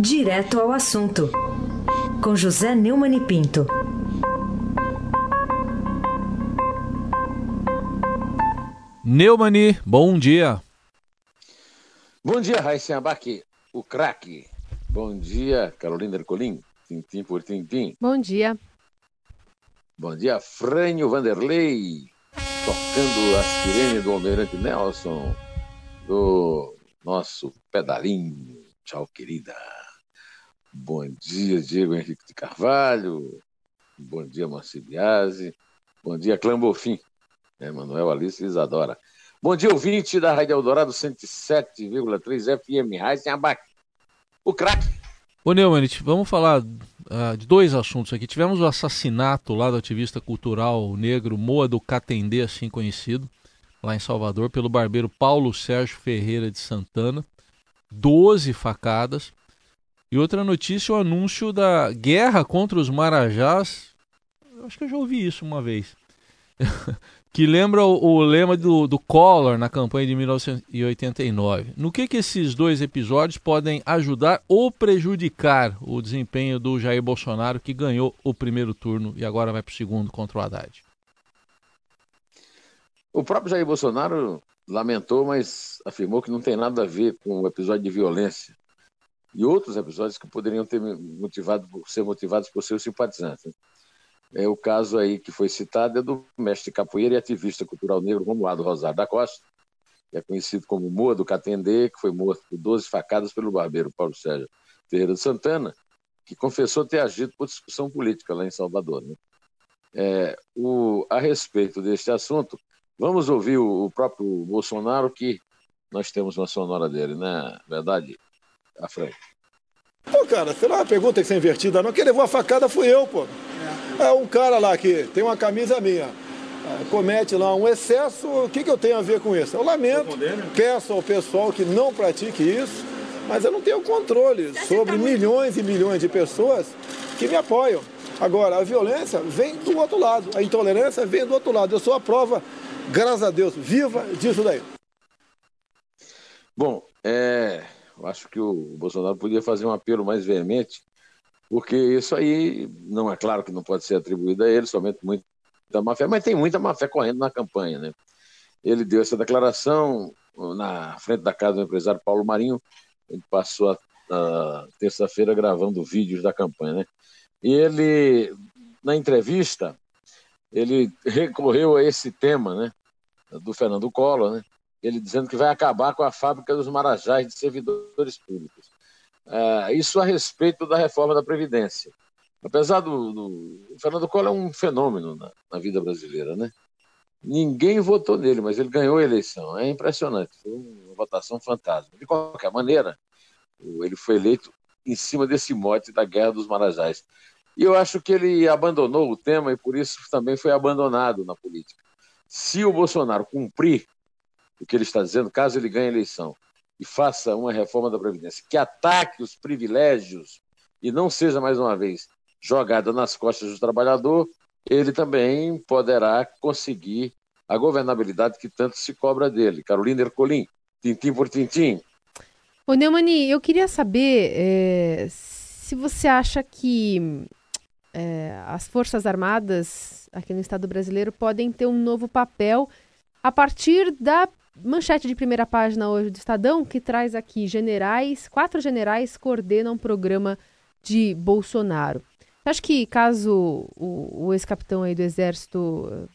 Direto ao assunto, com José Neumann e Pinto. Neumani, bom dia. Bom dia, Raíssa Abac, o craque. Bom dia, Carolina Ercolim, tintim por tintim. Bom dia. Bom dia, Frânio Vanderlei, tocando a sirene do Almirante Nelson, do nosso pedalinho. Tchau, querida. Bom dia, Diego Henrique de Carvalho. Bom dia, Marci Biasi. Bom dia, Clã Bofim. É, Manuel Alice Isadora. Bom dia, ouvinte da Rádio Eldorado 107,3 FM Raizen Abac. O craque. Ô Neumann, vamos falar uh, de dois assuntos aqui. Tivemos o assassinato lá do ativista cultural negro Moa do Catendê, assim conhecido, lá em Salvador, pelo barbeiro Paulo Sérgio Ferreira de Santana. Doze facadas. E outra notícia, o anúncio da guerra contra os Marajás. Eu acho que eu já ouvi isso uma vez. que lembra o, o lema do, do, Collor na campanha de 1989. No que, que esses dois episódios podem ajudar ou prejudicar o desempenho do Jair Bolsonaro, que ganhou o primeiro turno e agora vai para o segundo contra o Haddad? O próprio Jair Bolsonaro lamentou, mas afirmou que não tem nada a ver com o episódio de violência e outros episódios que poderiam ter motivado, ser motivados por seus simpatizantes. É o caso aí que foi citado é do mestre capoeira e ativista cultural negro Romualdo Rosário da Costa, que é conhecido como Moa do Catendê, que foi morto por 12 facadas pelo barbeiro Paulo Sérgio Ferreira de Santana, que confessou ter agido por discussão política lá em Salvador. Né? É, o, a respeito deste assunto, vamos ouvir o, o próprio Bolsonaro, que nós temos uma sonora dele, né? Verdade, a frente. Pô, cara, será uma pergunta que ser invertida, não. Quem levou a facada fui eu, pô. É um cara lá que tem uma camisa minha, é, comete lá um excesso, o que, que eu tenho a ver com isso? Eu lamento, peço ao pessoal que não pratique isso, mas eu não tenho controle sobre milhões e milhões de pessoas que me apoiam. Agora, a violência vem do outro lado, a intolerância vem do outro lado. Eu sou a prova, graças a Deus, viva disso daí. Bom, é, acho que o Bolsonaro podia fazer um apelo mais veemente porque isso aí, não é claro que não pode ser atribuído a ele, somente muita má fé, mas tem muita má fé correndo na campanha. Né? Ele deu essa declaração na frente da casa do empresário Paulo Marinho, ele passou a, a terça-feira gravando vídeos da campanha. Né? E ele, na entrevista, ele recorreu a esse tema né, do Fernando Collor, né, ele dizendo que vai acabar com a fábrica dos marajás de servidores públicos. Uh, isso a respeito da reforma da Previdência. Apesar do, do... O Fernando Collor é um fenômeno na, na, vida brasileira, né? Ninguém votou nele, mas ele ganhou a eleição. É impressionante. Foi uma votação fantástica. De qualquer maneira, ele foi eleito em cima desse mote da Guerra dos Marajás. E eu acho que ele abandonou o tema e por isso também foi abandonado na política. Se o Bolsonaro cumprir o que ele está dizendo, caso ele ganhe a eleição, e faça uma reforma da Previdência que ataque os privilégios e não seja, mais uma vez, jogada nas costas do trabalhador, ele também poderá conseguir a governabilidade que tanto se cobra dele. Carolina Ercolim, tintim por tintim. Ô Neumani, eu queria saber é, se você acha que é, as Forças Armadas aqui no Estado brasileiro podem ter um novo papel a partir da manchete de primeira página hoje do Estadão, que traz aqui generais, quatro generais coordenam um programa de Bolsonaro. Acho que caso o, o ex-capitão aí do Exército eh,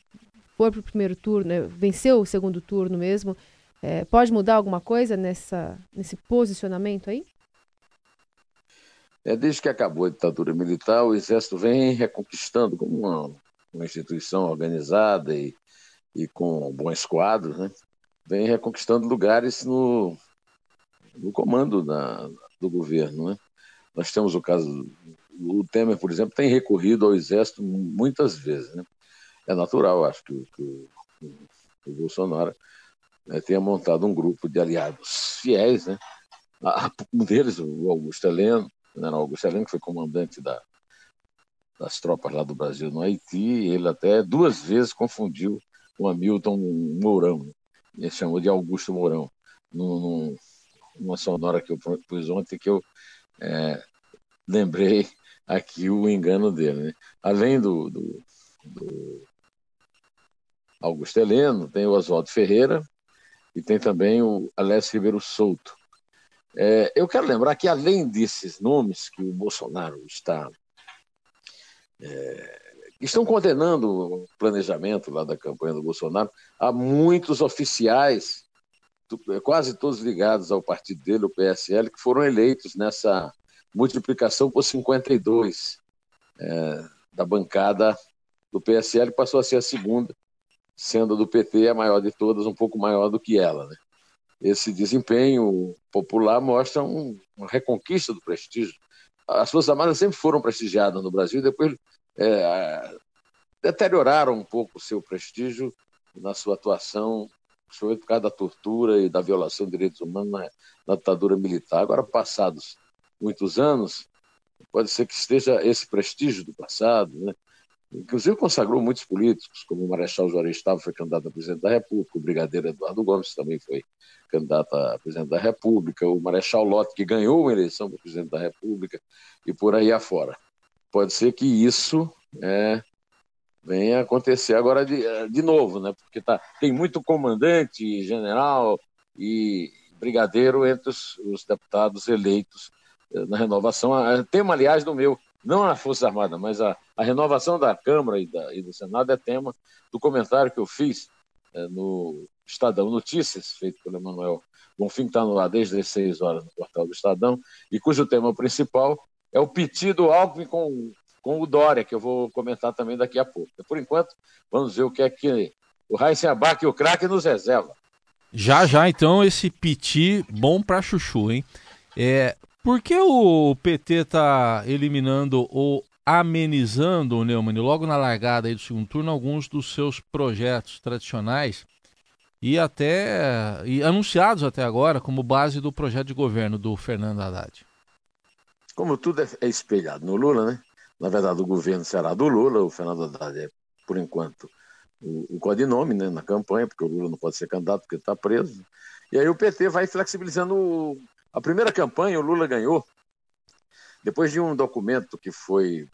for para o primeiro turno, né, venceu o segundo turno mesmo, é, pode mudar alguma coisa nessa, nesse posicionamento aí? É, desde que acabou a ditadura militar, o Exército vem reconquistando como uma, uma instituição organizada e, e com bons quadros, né? Vem reconquistando lugares no, no comando da, do governo. Né? Nós temos o caso. O Temer, por exemplo, tem recorrido ao Exército muitas vezes. Né? É natural, acho, que, que o, o, Bolsonaro né, tenha montado um grupo de aliados fiéis. Né? Um deles, o Augusto Heleno, né, Augusto Heleno, que foi comandante da, das tropas lá do Brasil no Haiti, ele até duas vezes confundiu com Hamilton Mourão. Ele chamou de Augusto Mourão, num, numa sonora que eu pus ontem, que eu é, lembrei aqui o engano dele. Né? Além do, do, do Augusto Heleno, tem o Oswaldo Ferreira e tem também o Alessio Ribeiro Souto. É, eu quero lembrar que, além desses nomes que o Bolsonaro está. É, estão condenando o planejamento lá da campanha do Bolsonaro, há muitos oficiais, quase todos ligados ao partido dele, o PSL, que foram eleitos nessa multiplicação por 52 é, da bancada do PSL, que passou a ser a segunda, sendo a do PT a maior de todas, um pouco maior do que ela. Né? Esse desempenho popular mostra um, uma reconquista do prestígio. As Forças Armadas sempre foram prestigiadas no Brasil depois é, deterioraram um pouco o seu prestígio na sua atuação, principalmente por causa da tortura e da violação de direitos humanos na, na ditadura militar. Agora, passados muitos anos, pode ser que esteja esse prestígio do passado, né? Inclusive consagrou muitos políticos, como o Marechal Juarez Estava foi candidato a presidente da República, o Brigadeiro Eduardo Gomes também foi candidato a presidente da República, o Marechal Lott, que ganhou uma eleição para presidente da República, e por aí afora. Pode ser que isso é, venha acontecer agora de, de novo, né? porque tá, tem muito comandante, general e brigadeiro entre os, os deputados eleitos eh, na renovação. Tema, aliás, do meu não a Força Armada, mas a, a renovação da Câmara e, da, e, do Senado é tema do comentário que eu fiz é, no Estadão Notícias, feito pelo Emanuel Bonfim, que está no ar desde as 6 horas no portal do Estadão, e cujo tema principal é o pedido Alckmin com, com o Dória, que eu vou comentar também daqui a pouco. Por enquanto, vamos ver o que é que o Abac e o craque nos reserva. Já, já, então, esse piti bom para chuchu, hein? É, por que o PT está eliminando ou amenizando, Neumann, logo na largada aí do segundo turno, alguns dos seus projetos tradicionais e até e anunciados até agora como base do projeto de governo do Fernando Haddad? Como tudo é, é espelhado no Lula, né? Na verdade, o governo será do Lula, o Fernando Haddad é, por enquanto, o, o codinome né, na campanha, porque o Lula não pode ser candidato porque está preso. E aí o PT vai flexibilizando a primeira campanha, o Lula ganhou, depois de um documento que foi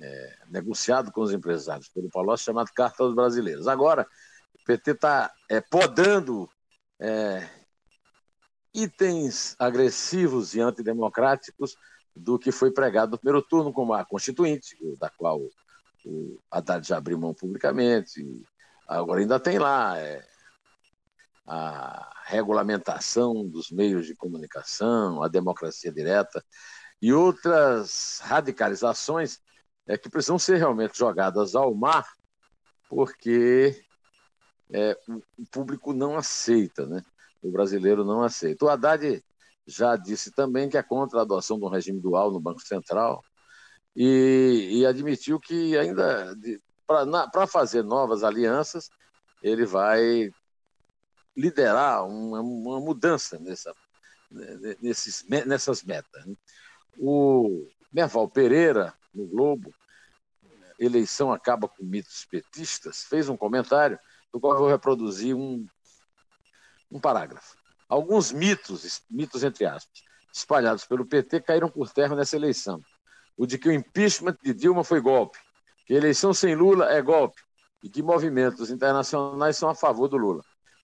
é, negociado com os empresários pelo Palocci, chamado Carta aos Brasileiros. Agora, o PT está é, podando é, itens agressivos e antidemocráticos do que foi pregado no primeiro turno, como a Constituinte, da qual o Haddad já abriu mão publicamente. Agora ainda tem lá é, a regulamentação dos meios de comunicação, a democracia direta e outras radicalizações é, que precisam ser realmente jogadas ao mar, porque é, o público não aceita, né? o brasileiro não aceita. O Haddad já disse também que é contra a adoção do regime dual no Banco Central e, e admitiu que ainda para fazer novas alianças ele vai liderar uma, uma mudança nessa, nesses, nessas metas. Né? O Merval Pereira, no Globo, eleição acaba com mitos petistas, fez um comentário do qual eu vou reproduzir um, um parágrafo. Alguns mitos, mitos entre aspas, espalhados pelo PT caíram por terra nessa eleição. O de que o impeachment de Dilma foi golpe, que eleição sem Lula é golpe e que movimentos internacionais são a favor do Lula.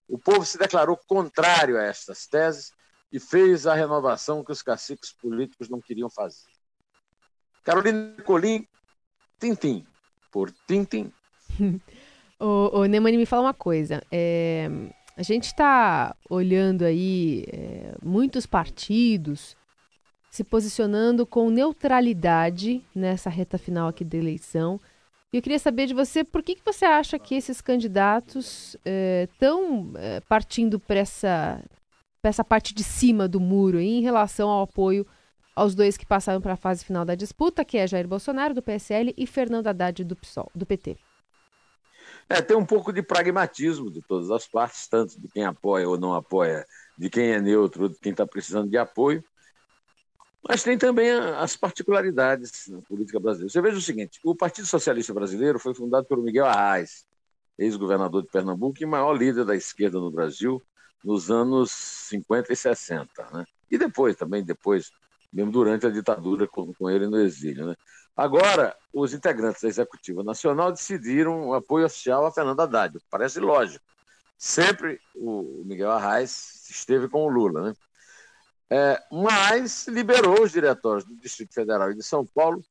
O povo se declarou contrário a estas teses e fez a renovação que os caciques políticos não queriam fazer. Carolina Colim, Tintim, por Tintim. o, o Neumani me fala uma coisa. É, a gente está olhando aí é, muitos partidos se posicionando com neutralidade nessa reta final aqui da eleição. E eu queria saber de você por que, que você acha que esses candidatos estão é, é, partindo para essa, essa parte de cima do muro em relação ao apoio aos dois que passaram para a fase final da disputa, que é Jair Bolsonaro, do PSL, e Fernando Haddad, do PSOL, do PT. É, tem um pouco de pragmatismo de todas as partes, tanto de quem apoia ou não apoia, de quem é neutro, de quem está precisando de apoio. Mas tem também as particularidades na política brasileira. Você veja o seguinte: o Partido Socialista Brasileiro foi fundado pelo Miguel Arraes, ex-governador de Pernambuco e maior líder da esquerda no Brasil nos anos 50 e 60. Né? E depois, também depois mesmo durante a ditadura com, com ele no exílio. Né? Agora, os integrantes da Executiva Nacional decidiram o apoio oficial a Fernando Haddad. Parece lógico. Sempre o Miguel Arraes esteve com o Lula. Né? É, mas liberou os diretórios do Distrito Federal e de São Paulo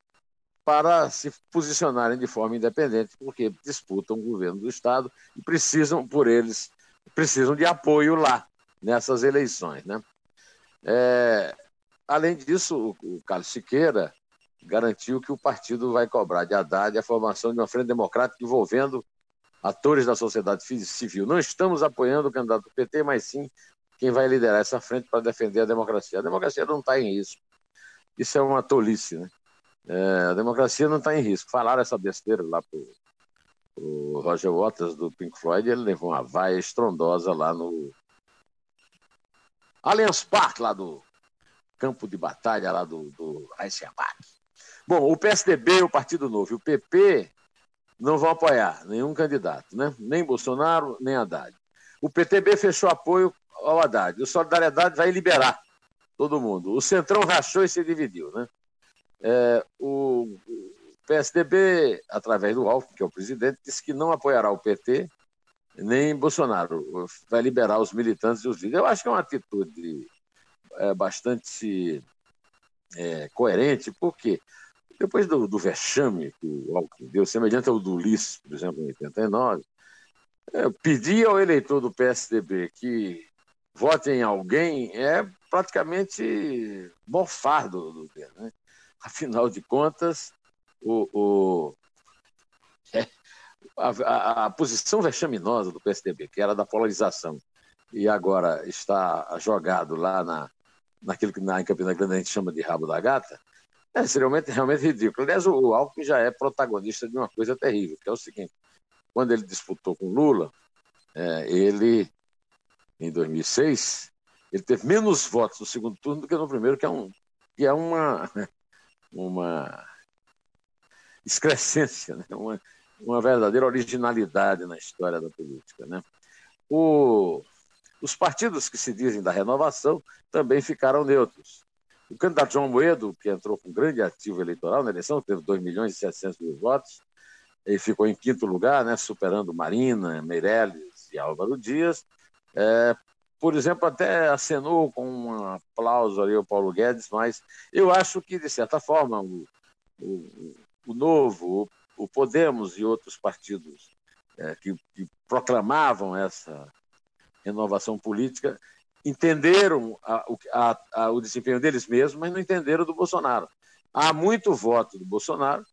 para se posicionarem de forma independente, porque disputam o governo do Estado e precisam, por eles, precisam de apoio lá, nessas eleições. Né? É, além disso, o, o Carlos Siqueira garantiu que o partido vai cobrar de Haddad a formação de uma frente democrática envolvendo atores da sociedade civil. Não estamos apoiando o candidato do PT, mas sim quem vai liderar essa frente para defender a democracia. A democracia não está em risco. Isso é uma tolice, né? É, a democracia não está em risco. Falaram essa besteira lá para o Roger Waters do Pink Floyd, ele levou uma vaia estrondosa lá no Allianz Parque, lá do campo de batalha lá do, do Eisenbach. Bom, o PSDB, o Partido Novo e o PP não vão apoiar nenhum candidato, né? nem Bolsonaro, nem Haddad. O PTB fechou apoio ao Haddad. O Solidariedade vai liberar todo mundo. O Centrão rachou e se dividiu. Né? É, o PSDB, através do Alckmin, que é o presidente, disse que não apoiará o PT nem Bolsonaro. Vai liberar os militantes e os líderes. Eu acho que é uma atitude é, bastante é, coerente, porque depois do, do, vexame que o Alckmin deu, semelhante ao do Ulisses, por exemplo, em 89, é, pedir ao eleitor do PSDB que vote em alguém é praticamente mofar do, do né? Afinal de contas, o, o é, a, a, a, posição vexaminosa do PSDB, que era da polarização, e agora está jogado lá na, naquilo que na, em Campina Grande a gente chama de rabo da gata, é realmente, realmente ridículo. Aliás, o, Alckmin já é protagonista de uma coisa terrível, que é o seguinte: quando ele disputou com Lula, é, ele, em 2006, ele teve menos votos no segundo turno do que no primeiro, que é, um, que é uma, uma excrescência, né? uma, uma verdadeira originalidade na história da política. Né? O, os partidos que se dizem da renovação também ficaram neutros. O candidato João Moedo, que entrou com grande ativo eleitoral na eleição, teve 2 milhões e 700 mil votos, ele ficou em quinto lugar, né, superando Marina, Meirelles e Álvaro Dias. É, por exemplo, até acenou com um aplauso ali ao Paulo Guedes, mas eu acho que, de certa forma, o, o, o Novo, o, o Podemos e outros partidos é, que, que proclamavam essa renovação política, entenderam a, a, a, o desempenho deles mesmos, mas não entenderam do Bolsonaro. Há muito voto do Bolsonaro,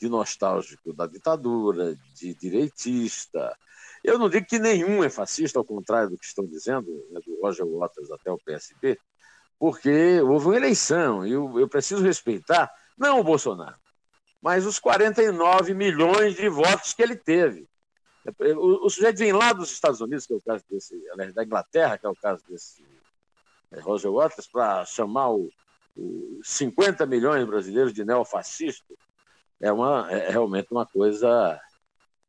de nostálgico da ditadura, de direitista. Eu não digo que nenhum é fascista, ao contrário do que estão dizendo, né, do Roger Waters até o PSB, porque houve uma eleição e eu, eu preciso respeitar, não o Bolsonaro, mas os 49 milhões de votos que ele teve. O, o sujeito vem lá dos Estados Unidos, que é o caso desse, aliás, da Inglaterra, que é o caso desse é, Roger Waters, para chamar o, o 50 milhões de brasileiros de neofascista, é, uma, é realmente uma coisa,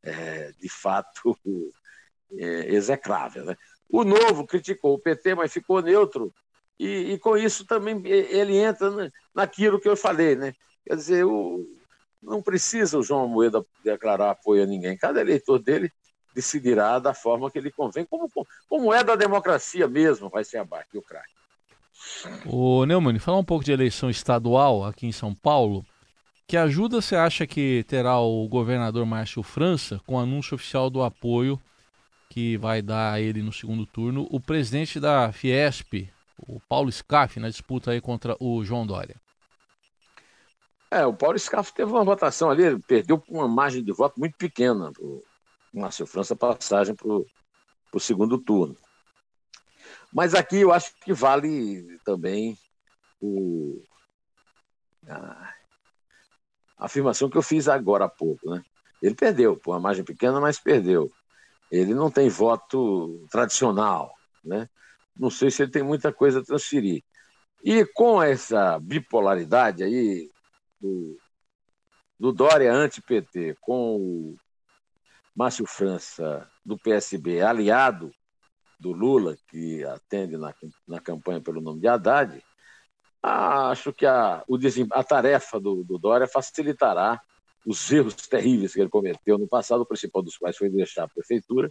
é, de fato, é, execrável. Né? O Novo criticou o PT, mas ficou neutro, e, e com isso também ele entra naquilo que eu falei. Né? Quer dizer, o, não precisa o João Moeda declarar apoio a ninguém. Cada eleitor dele decidirá da forma que ele convém, como, como é da democracia mesmo, vai ser o craque. O Neumann, falar um pouco de eleição estadual aqui em São Paulo. Que ajuda você acha que terá o governador Márcio França com o anúncio oficial do apoio que vai dar a ele no segundo turno o presidente da Fiesp, o Paulo Scaff, na disputa aí contra o João Dória? É, o Paulo Scaff teve uma votação ali, perdeu por uma margem de voto muito pequena o Márcio França passagem para o segundo turno. Mas aqui eu acho que vale também o, a, a afirmação que eu fiz agora há pouco. Né? Ele perdeu, por uma margem pequena, mas perdeu. Ele não tem voto tradicional. Né? Não sei se ele tem muita coisa a transferir. E com essa bipolaridade aí, do, do Dória anti-PT com o Márcio França do PSB, aliado do Lula, que atende na, na campanha pelo nome de Haddad, acho que a, o, a tarefa do, do Dória facilitará os erros terríveis que ele cometeu no passado, o principal dos quais foi deixar a prefeitura,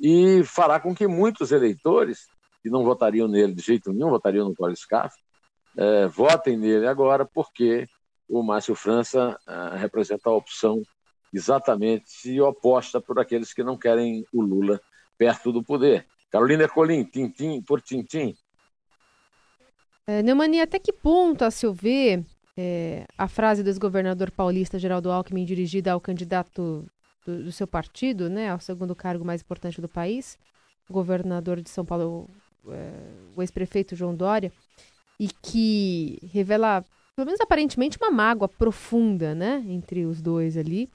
e fará com que muitos eleitores que não votariam nele de jeito nenhum, votariam no Cláudio Scaff, é, votem nele agora, porque o Márcio França é, representa a opção exatamente oposta por aqueles que não querem o Lula perto do poder. Carolina Colim, tintim por tintim. É, Neumani, até que ponto, a seu ver, é, a frase do ex-governador paulista Geraldo Alckmin dirigida ao candidato do, do, seu partido, né, ao segundo cargo mais importante do país, governador de São Paulo, é, o ex-prefeito João Dória, e que revela, pelo menos aparentemente, uma mágoa profunda né, entre os dois ali,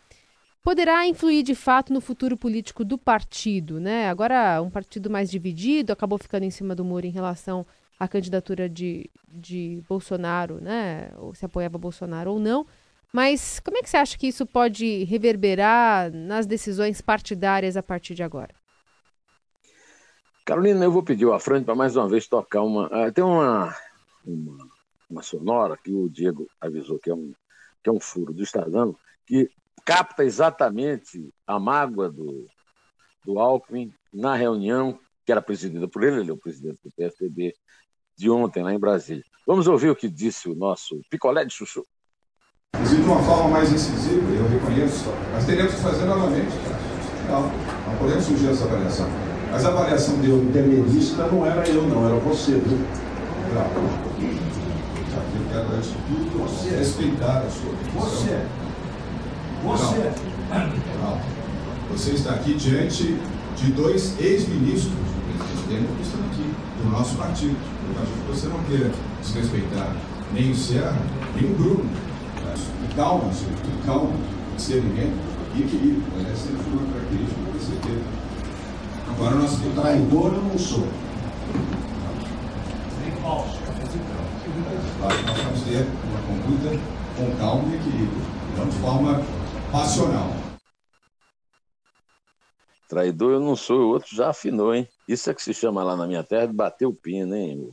poderá influir de fato no futuro político do partido, né? Agora, um partido mais dividido acabou ficando em cima do muro em relação à candidatura de, de Bolsonaro, né? Ou se apoiava Bolsonaro ou não. Mas como é que você acha que isso pode reverberar nas decisões partidárias a partir de agora? Carolina, eu vou pedir ao Afrânio para mais uma vez tocar uma. Uh, tem uma, uma, uma, sonora que o Diego avisou que é um, que é um furo do Estadão, que capta exatamente a mágoa do, do Alckmin na reunião que era presidida por ele, ele é o presidente do PSDB, de ontem lá em Brasília. Vamos ouvir o que disse o nosso picolé de chuchu. Inclusive de uma forma mais incisiva, eu reconheço, mas teremos que fazer novamente. Não, não podemos fugir dessa avaliação. Mas a avaliação de intermedista não era eu, não, era você, viu? Eu quero, antes de tudo, você. respeitar a sua Você. Você. Não. Você está aqui diante de dois ex-ministros do presidente que estão aqui, do nosso partido. Eu acho que você não queira desrespeitar nem o Serra, nem o Bruno. Calma, senhor, calma, discernimento e equilíbrio. Essa sempre uma característica que você teve. Agora nós temos. Traidor eu não sou. Nem falso. Claro, nós vamos ter uma conduta com calma e equilíbrio, não de forma passional. Traidor eu não sou, o outro já afinou, hein? Isso é que se chama lá na minha terra de bater o pino, hein?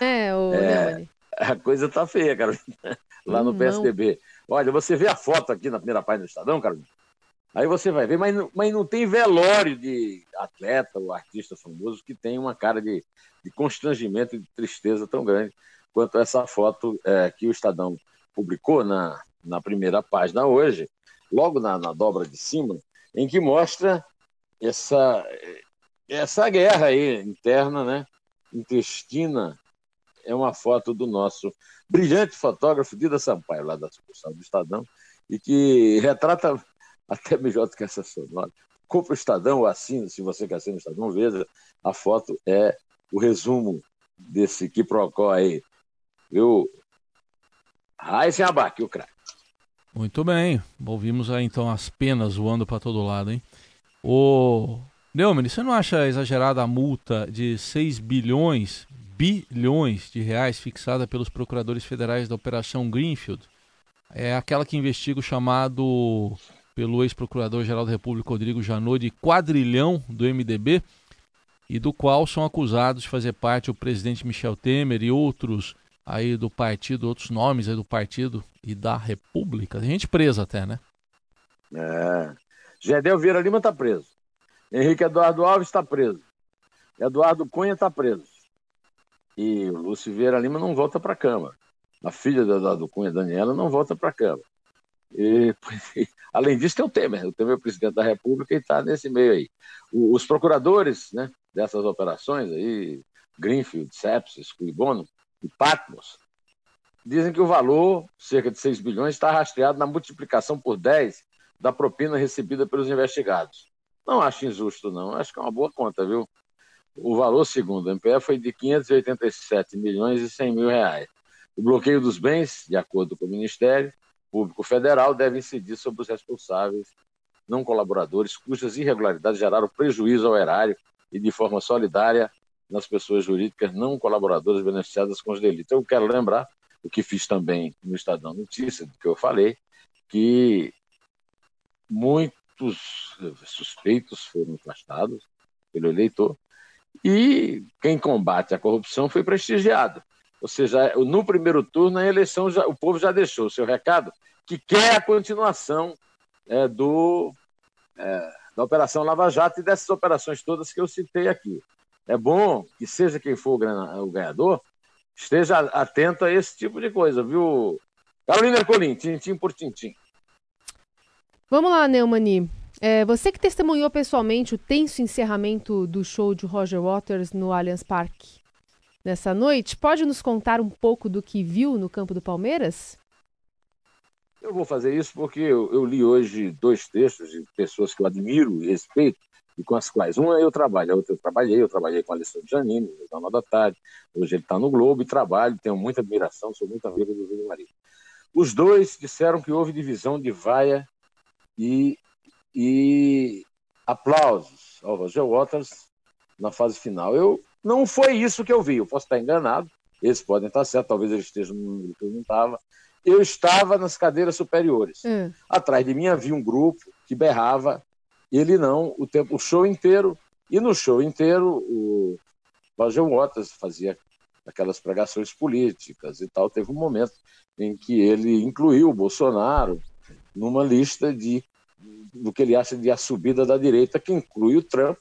É, o é, A coisa tá feia, Carolina, lá no PSDB. Olha, você vê a foto aqui na primeira página do Estadão, Carolina? Aí você vai ver, mas, mas não tem velório de atleta ou artista famoso que tem uma cara de, de constrangimento e de tristeza tão grande quanto essa foto é, que o Estadão publicou na, na primeira página hoje, logo na, na dobra de cima, em que mostra essa, essa guerra aí interna, né, intestina. É uma foto do nosso brilhante fotógrafo Dida Sampaio, lá da sucursal do Estadão, e que retrata até melhor do que essa sonora. Compre o Estadão assina, se você quer ser no Estadão, veja, a foto é o resumo desse que procó aí. Eu, Raíssen Abac, o craque. Muito bem. Ouvimos aí então as penas voando para todo lado, hein? O Neumann, você não acha exagerada a multa de 6 bilhões, bilhões de reais fixada pelos procuradores federais da Operação Greenfield? É aquela que investiga o chamado pelo ex-procurador-geral da República Rodrigo Janot de quadrilhão do MDB e do qual são acusados de fazer parte o presidente Michel Temer e outros aí do partido, outros nomes aí do partido e da República. Tem gente presa até, né? É. Gedel Vieira Lima está preso. Henrique Eduardo Alves está preso. Eduardo Cunha está preso. E o Lúcio Vieira Lima não volta para a Câmara. A filha do Eduardo Cunha, Daniela, não volta para a Câmara. E, além disso, tem o Temer. O Temer é o presidente da República e está nesse meio aí. os procuradores né, dessas operações aí, Greenfield, Sepsis, Cuibono, e Patmos, dizem que o valor, cerca de 6 bilhões, está rastreado na multiplicação por 10 da propina recebida pelos investigados. Não acho injusto, não. Acho que é uma boa conta, viu? O valor, segundo o MPF, foi de 587 milhões e 100 mil reais. O bloqueio dos bens, de acordo com o Ministério Público Federal, deve incidir sobre os responsáveis não colaboradores cujas irregularidades geraram prejuízo ao erário e de forma solidária nas pessoas jurídicas não colaboradoras beneficiadas com os delitos. Eu quero lembrar, o que fiz também no Estadão Notícia, do que eu falei, que muitos suspeitos foram afastados pelo eleitor e quem combate a corrupção foi prestigiado. Ou seja, no primeiro turno, a eleição, já, o povo já deixou o seu recado, que quer a continuação é, do, é, da Operação Lava Jato e dessas operações todas que eu citei aqui. É bom que, seja quem for o ganhador, esteja atento a esse tipo de coisa, viu? Carolina Ercolim, tintim por tintim. Vamos lá, Neumani. É, você que testemunhou pessoalmente o tenso encerramento do show de Roger Waters no Allianz Parque nessa noite, pode nos contar um pouco do que viu no campo do Palmeiras? Eu vou fazer isso porque eu, eu li hoje dois textos de pessoas que eu admiro e respeito e com as quais uma eu trabalho, a outra eu trabalhei, eu trabalhei com a Alessandro Janine, no Jornal da Tarde, hoje ele está no Globo e trabalho, tenho muita admiração, sou muito amigo do Júlio Maria. Os dois disseram que houve divisão de vaia e, e aplausos ao Roger Waters na fase final. Eu não foi isso que eu vi, eu posso estar enganado, eles podem estar certos, talvez eles estejam no número que eu não estava. Eu estava nas cadeiras superiores. Hum. Atrás de mim havia um grupo que berrava, ele não, o tempo, o show inteiro. E no show inteiro, o Roger Waters fazia aquelas pregações políticas e tal. Teve um momento em que ele incluiu o Bolsonaro numa lista de do que ele acha de a subida da direita, que inclui o Trump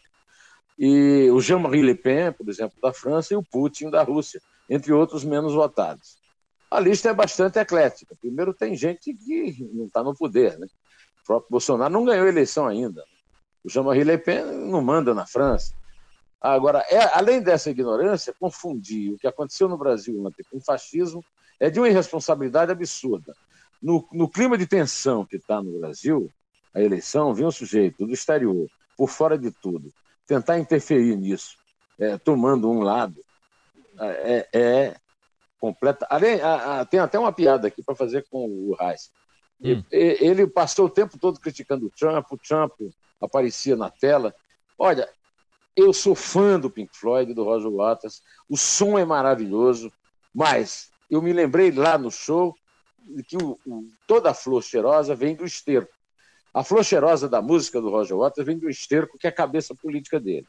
e o Jean-Marie Le Pen, por exemplo, da França, e o Putin da Rússia, entre outros menos votados. A lista é bastante eclética. Primeiro, tem gente que não está no poder. Né? O próprio Bolsonaro não ganhou eleição ainda. O Jean-Marie Le Pen não manda na França. Agora, é, além dessa ignorância, confundir o que aconteceu no Brasil ontem com o fascismo é de uma irresponsabilidade absurda. No, no clima de tensão que está no Brasil, a eleição, vem um sujeito do exterior, por fora de tudo, tentar interferir nisso, é, tomando um lado, é, é completa. Além, a, a, tem até uma piada aqui para fazer com o Reis. Hum. Ele passou o tempo todo criticando o Trump, o Trump aparecia na tela. Olha, eu sou fã do Pink Floyd, do Roger Waters, o som é maravilhoso, mas eu me lembrei lá no show que o, o, toda a flor cheirosa vem do esterco. A flor cheirosa da música do Roger Waters vem do esterco, que é a cabeça política dele.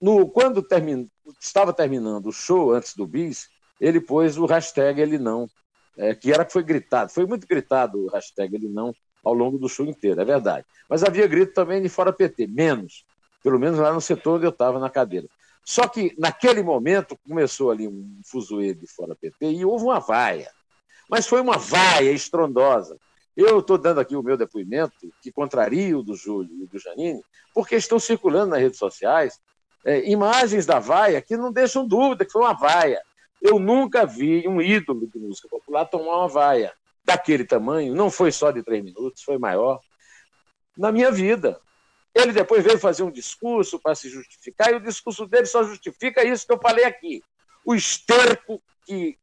No, quando termin, estava terminando o show, antes do bis, ele pôs o hashtag ele não, é, que era que foi gritado. Foi muito gritado o hashtag ele não ao longo do show inteiro, é verdade. Mas havia grito também de fora PT, menos. Pelo menos lá no setor onde eu estava na cadeira. Só que naquele momento começou ali um fuzuê de fora PT e houve uma vaia. Mas foi uma vaia estrondosa. Eu estou dando aqui o meu depoimento, que contraria o do Júlio e do Janine, porque estão circulando nas redes sociais é, imagens da vaia que não deixam dúvida que foi uma vaia. Eu nunca vi um ídolo de música popular tomar uma vaia daquele tamanho, não foi só de três minutos, foi maior, na minha vida. Ele depois veio fazer um discurso para se justificar, e o discurso dele só justifica isso que eu falei aqui. O esterco que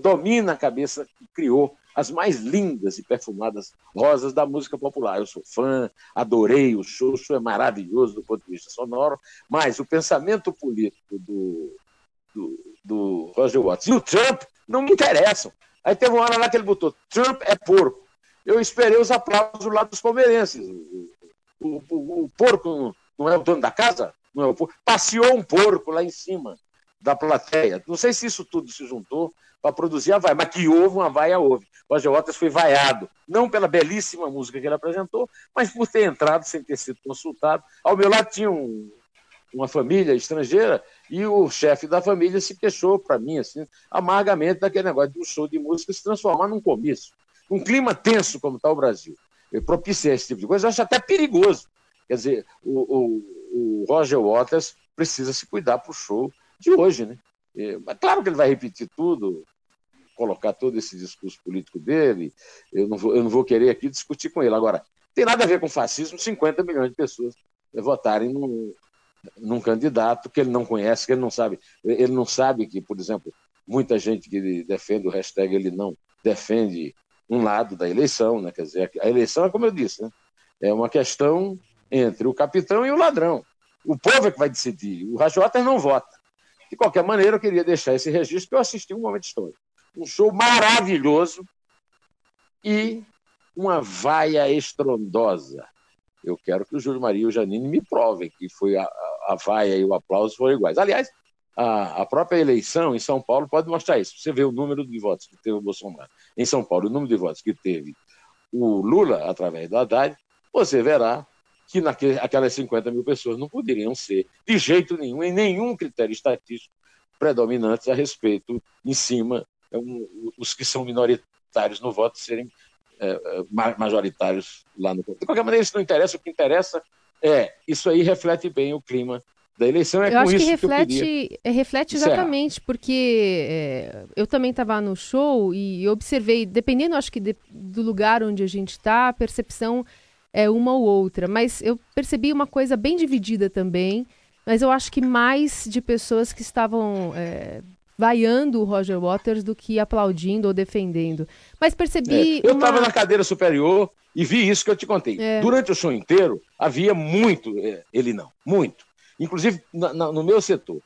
domina a cabeça que criou as mais lindas e perfumadas rosas da música popular. Eu sou fã, adorei o show, o show é maravilhoso do ponto de vista sonoro, mas o pensamento político do, do, do Roger Waters e o Trump não me interessam. Aí teve uma hora lá que ele botou: Trump é porco. Eu esperei os aplausos lá dos palmeirenses. O, o, o porco não é o dono da casa? Não é o porco. Passeou um porco lá em cima da plateia. Não sei se isso tudo se juntou para produzir a vaia, mas que houve uma vaia, houve. Roger Waters foi vaiado, não pela belíssima música que ele apresentou, mas por ter entrado sem ter sido consultado. Ao meu lado tinha um, uma família estrangeira e o chefe da família se queixou para mim, assim, amargamente, daquele negócio do show de música se transformar num comício. Um clima tenso como está o Brasil. Eu propiciei esse tipo de coisa, eu acho até perigoso. Quer dizer, o, o, o Roger Waters precisa se cuidar para o show de hoje, né? É, mas claro que ele vai repetir tudo, colocar todo esse discurso político dele. Eu não vou, eu não vou querer aqui discutir com ele. Agora, tem nada a ver com fascismo 50 milhões de pessoas votarem num, num candidato que ele não conhece, que ele não sabe. Ele não sabe que, por exemplo, muita gente que defende o hashtag ele não defende um lado da eleição, né? Quer dizer, a eleição é como eu disse, né? É uma questão entre o capitão e o ladrão. O povo é que vai decidir. O Rajota não vota. De qualquer maneira, eu queria deixar esse registro que eu assisti um momento histórico. Um show maravilhoso e uma vaia estrondosa. Eu quero que o Júlio Maria e o Janine me provem que foi a, a vaia e o aplauso foram iguais. Aliás, a, a própria eleição em São Paulo pode mostrar isso. Você vê o número de votos que teve o Bolsonaro em São Paulo, o número de votos que teve o Lula através do Haddad, você verá que naquele, aquelas 50 mil pessoas não poderiam ser, de jeito nenhum, em nenhum critério estatístico predominantes a respeito, em cima, é um, os que são minoritários no voto serem é, é majoritários lá no. De qualquer maneira, isso não interessa, o que interessa é, isso aí reflete bem o clima da eleição. É eu acho que reflete, que é, reflete exatamente, porque é, eu também estava no show e observei, dependendo, acho que de, do lugar onde a gente está, a percepção é uma ou outra. Mas eu percebi uma coisa bem dividida também. Mas eu acho que mais de pessoas que estavam é, vaiando o Roger Waters do que aplaudindo ou defendendo. Mas percebi. É, eu estava uma... na cadeira superior e vi isso que eu te contei. É. Durante o show inteiro, havia muito, é, ele não, muito inclusive na, na, no meu setor.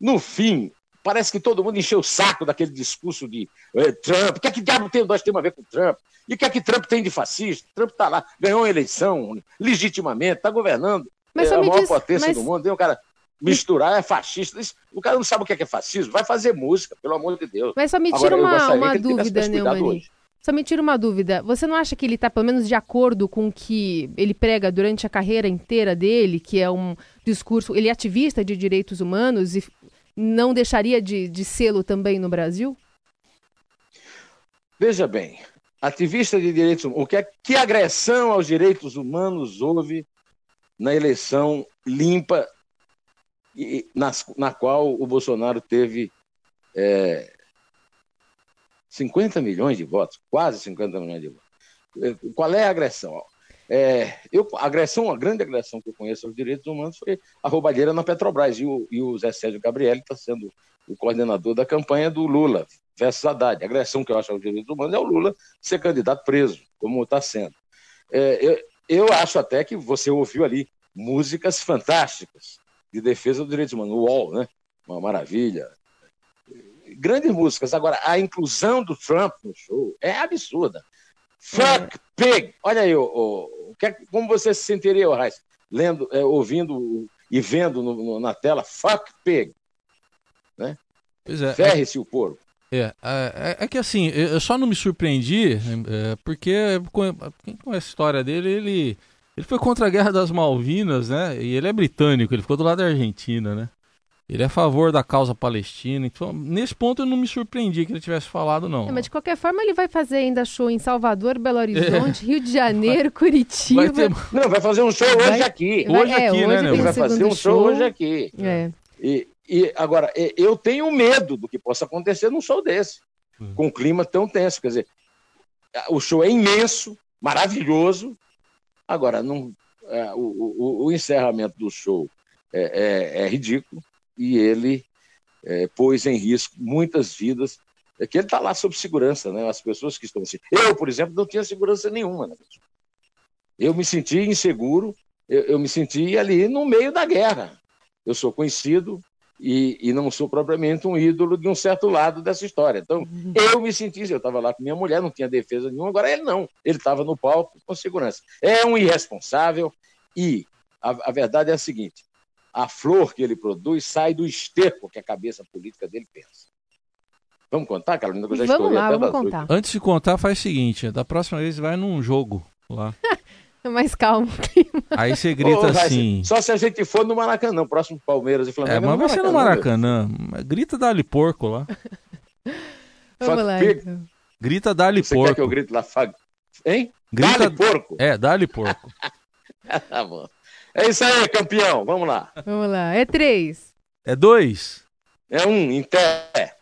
No fim, parece que todo mundo encheu o saco daquele discurso de eh, Trump. O que é que diabo tem, nós temos a ver com Trump? E o que é que Trump tem de fascista? Trump está lá, ganhou uma eleição legitimamente, está governando mas é, a maior diz, potência mas... do mundo. Tem um cara misturar é fascista. O cara não sabe o que é, que é fascismo. Vai fazer música, pelo amor de Deus. Mas só me tira Agora, uma, uma dúvida, Neumann. Só me tira uma dúvida. Você não acha que ele está, pelo menos, de acordo com o que ele prega durante a carreira inteira dele, que é um discurso. Ele é ativista de direitos humanos e não deixaria de, de sê-lo também no Brasil? Veja bem, ativista de direitos humanos, o que, é, que agressão aos direitos humanos houve na eleição limpa e, na, na qual o Bolsonaro teve é, 50 milhões de votos, quase 50 milhões de votos. É, qual é a agressão? É, eu, a agressão, a grande agressão que eu conheço aos direitos humanos foi a roubalheira na Petrobras. E o, e o Zé Sérgio Gabrielli está sendo o coordenador da campanha do Lula versus Haddad. A agressão que eu acho aos direitos humanos é o Lula ser candidato preso, como está sendo. É, eu, eu acho até que você ouviu ali músicas fantásticas de defesa dos direitos humanos. O UOL, né? Uma maravilha grandes músicas. Agora, a inclusão do Trump no show é absurda. Fuck é. Pig! Olha aí, o, é como você se sentiria, Raiz, lendo, é, ouvindo e vendo no, no, na tela Fuck Pig? Né? Pois é. Ferre-se o porco. É, é, é, que assim, eu só não me surpreendi, é, porque com, com a história dele, ele, ele foi contra a Guerra das Malvinas, né? E ele é britânico, ele ficou do lado da Argentina, né? Ele é a favor da causa palestina. Então, nesse ponto eu não me surpreendi que ele tivesse falado, não. É, mas de qualquer forma, ele vai fazer ainda show em Salvador, Belo Horizonte, é. Rio de Janeiro, Curitiba. Vai ter... Não, vai fazer um show vai... hoje aqui. Hoje é, aqui, hoje né, Ele vai fazer um show, hoje aqui. É. E, e agora, eu tenho medo do que possa acontecer num show desse, hum. com um clima tão tenso. Quer dizer, o show é imenso, maravilhoso. Agora, não, é, o, o, o encerramento do show é, é, é ridículo e ele é, pôs em risco muitas vidas. É que ele está lá sob segurança, né? As pessoas que estão assim. Eu, por exemplo, não tinha segurança nenhuma. Né? Eu me senti inseguro, eu, eu, me senti ali no meio da guerra. Eu sou conhecido e, e, não sou propriamente um ídolo de um certo lado dessa história. Então, uhum. eu me senti, eu estava lá com minha mulher, não tinha defesa nenhuma, agora ele não. Ele estava no palco com segurança. É um irresponsável e a, a verdade é a seguinte: a flor que ele produz sai do esterco que a cabeça política dele pensa. Vamos contar, Carolina? Vamos lá, vamos contar. Antes de contar, faz o seguinte: da próxima vez vai num jogo lá. É mais calmo. Aí você grita oh, assim. Só se a gente for no Maracanã, próximo Palmeiras e Flamengo. É, mas vai ser no Maracanã. Grita Dali Porco lá. Vamos lá. Então. Grita Dali Você Porco. Quer que eu grite lá? Fag... Hein? Grita... Dali Porco. É, Dali Porco. tá bom. É isso aí, campeão. Vamos lá. Vamos lá. É três. É dois. É um, em pé.